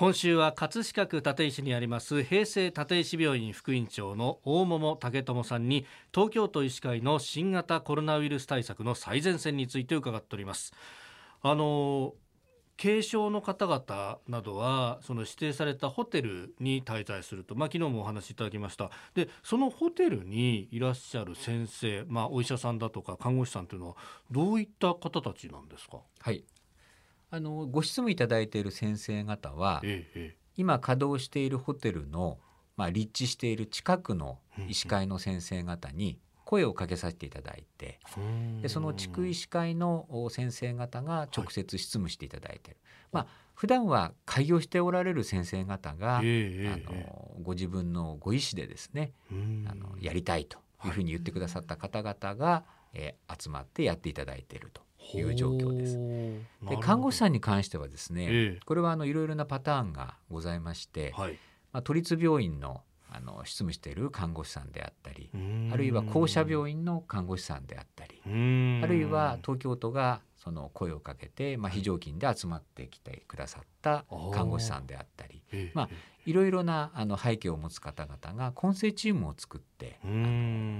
今週は葛飾区立石にあります平成立石病院副院長の大桃武智さんに東京都医師会の新型コロナウイルス対策の最前線について伺っております。あの軽症の方々などはその指定されたホテルに滞在すると、まあ、昨日もお話しいただきました。でそのホテルにいらっしゃる先生、まあ、お医者さんだとか看護師さんというのはどういった方たちなんですか？はい。あのご質問いただいている先生方は、ええ、今稼働しているホテルの、まあ、立地している近くの医師会の先生方に声をかけさせていただいて、でその地区医師会の先生方が直接執務していただいている、はい、まあ普段は開業しておられる先生方が、えあのご自分のご意思でですねあのやりたいというふうに言ってくださった方々が、えー、集まってやっていただいているという状況です。で看護師さんに関してはですね、ええ、これはあのいろいろなパターンがございまして、はい、まあ、都立病院のあの執務している看護師さんであったりあるいは公社病院の看護師さんであったりあるいは東京都がその声をかけて、まあ、非常勤で集まってきてくださった看護師さんであったり、まあ、いろいろなあの背景を持つ方々が混成チームを作ってやっています。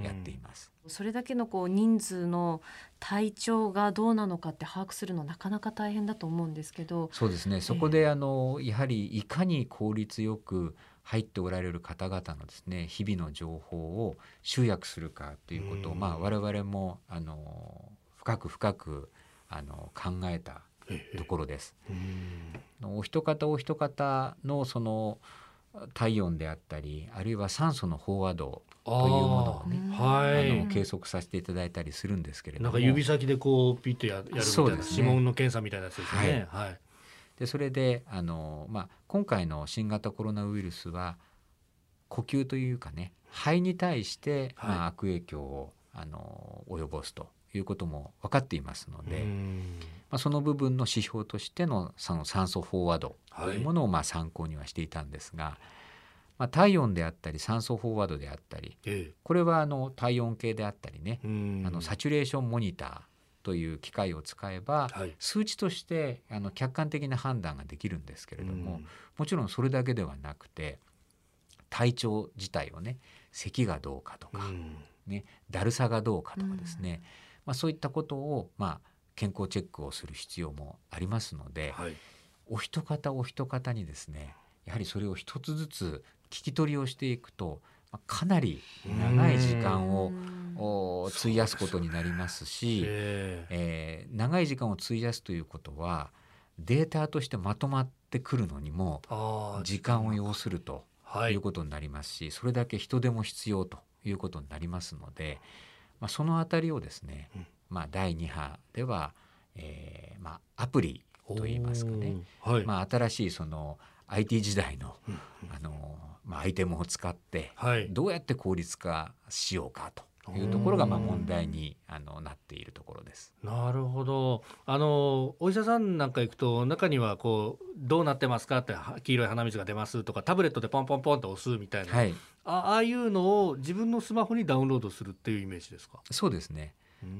それだけのこう人数の体調がどうなのかって把握するのなかなか大変だと思うんですけどそうですね。そこであのやはりいかに効率よく入っておられる方々のですね日々の情報を集約するかということを、まあ、我々もあの深く深くあの考えたところです。お一方お一方のその体温であったりあるいは酸素の飽和度というものをねはい、あの計測させていただいたりするんですけれども。なんか指先でこうピッとややるみたいな、ね、指紋の検査みたいなやつですね。はい、はい。でそれであの、まあ、今回の新型コロナウイルスは呼吸というかね肺に対して、まあ、悪影響をあの及ぼすということも分かっていますので、まあ、その部分の指標としてのその酸素飽和度というものをまあ参考にはしていたんですが、まあ、体温であったり酸素飽和度であったり、これはあの体温計であったりねあのサチュレーションモニターという機械を使えば、はい、数値としてあの客観的な判断ができるんですけれども、もちろんそれだけではなくて体調自体をね咳がどうかとか、ね、だるさがどうかとかですね、まあ、そういったことを、まあ、健康チェックをする必要もありますので、はい、お一方お一方にですねやはりそれを一つずつ聞き取りをしていくとかなり長い時間を費やすことになりますし、えー、長い時間を費やすということはデータとしてまとまってくるのにも時間を要するということになりますし、それだけ人手も必要ということになりますので、まあ、そのあたりをですね、まあ、第2波では、えーまあ、アプリといいますかね、はい、まあ、新しいその IT 時代の,、あのまあ、アイテムを使って、どうやって効率化しようかと。いうところがまあ問題にあのなっているところです。なるほど。あのお医者さんなんか行くと中にはこうどうなってますかって黄色い鼻水が出ますとかタブレットでポンポンポンと押すみたいな、はい、ああいうのを自分のスマホにダウンロードするっていうイメージですか？そうですね。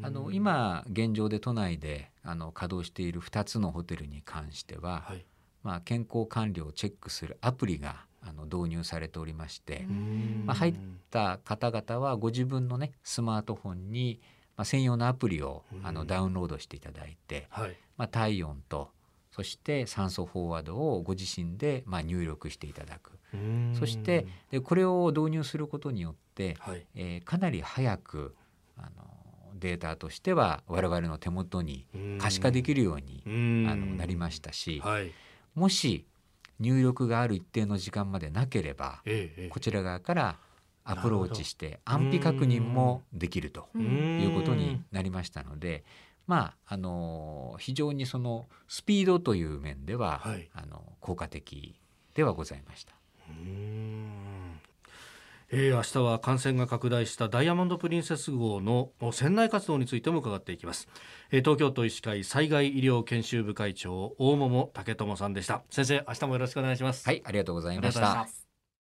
あの今現状で都内であの稼働している2つのホテルに関しては、はい、まあ、健康管理をチェックするアプリがあの導入されておりまして、まあ、入った方々はご自分のねスマートフォンに、まあ、専用のアプリをあのダウンロードしていただいて、はい、まあ、体温とそして酸素フォワードをご自身でまあ入力していただくそしてでこれを導入することによって、はい、えー、かなり早くあのデータとしては我々の手元に可視化できるようにあのなりましたし、はい、もし入力がある一定の時間までなければ、ええ、こちら側からアプローチして安否確認もできるということになりましたのでまああの非常にそのスピードという面では、はい、あの効果的ではございました。えー、明日は感染が拡大したダイヤモンド・プリンセス号の船内活動についても伺っていきます、えー、東京都医師会災害医療研修部会長大桃武智さんでした。先生明日もよろしくお願いします。はいありがとうございました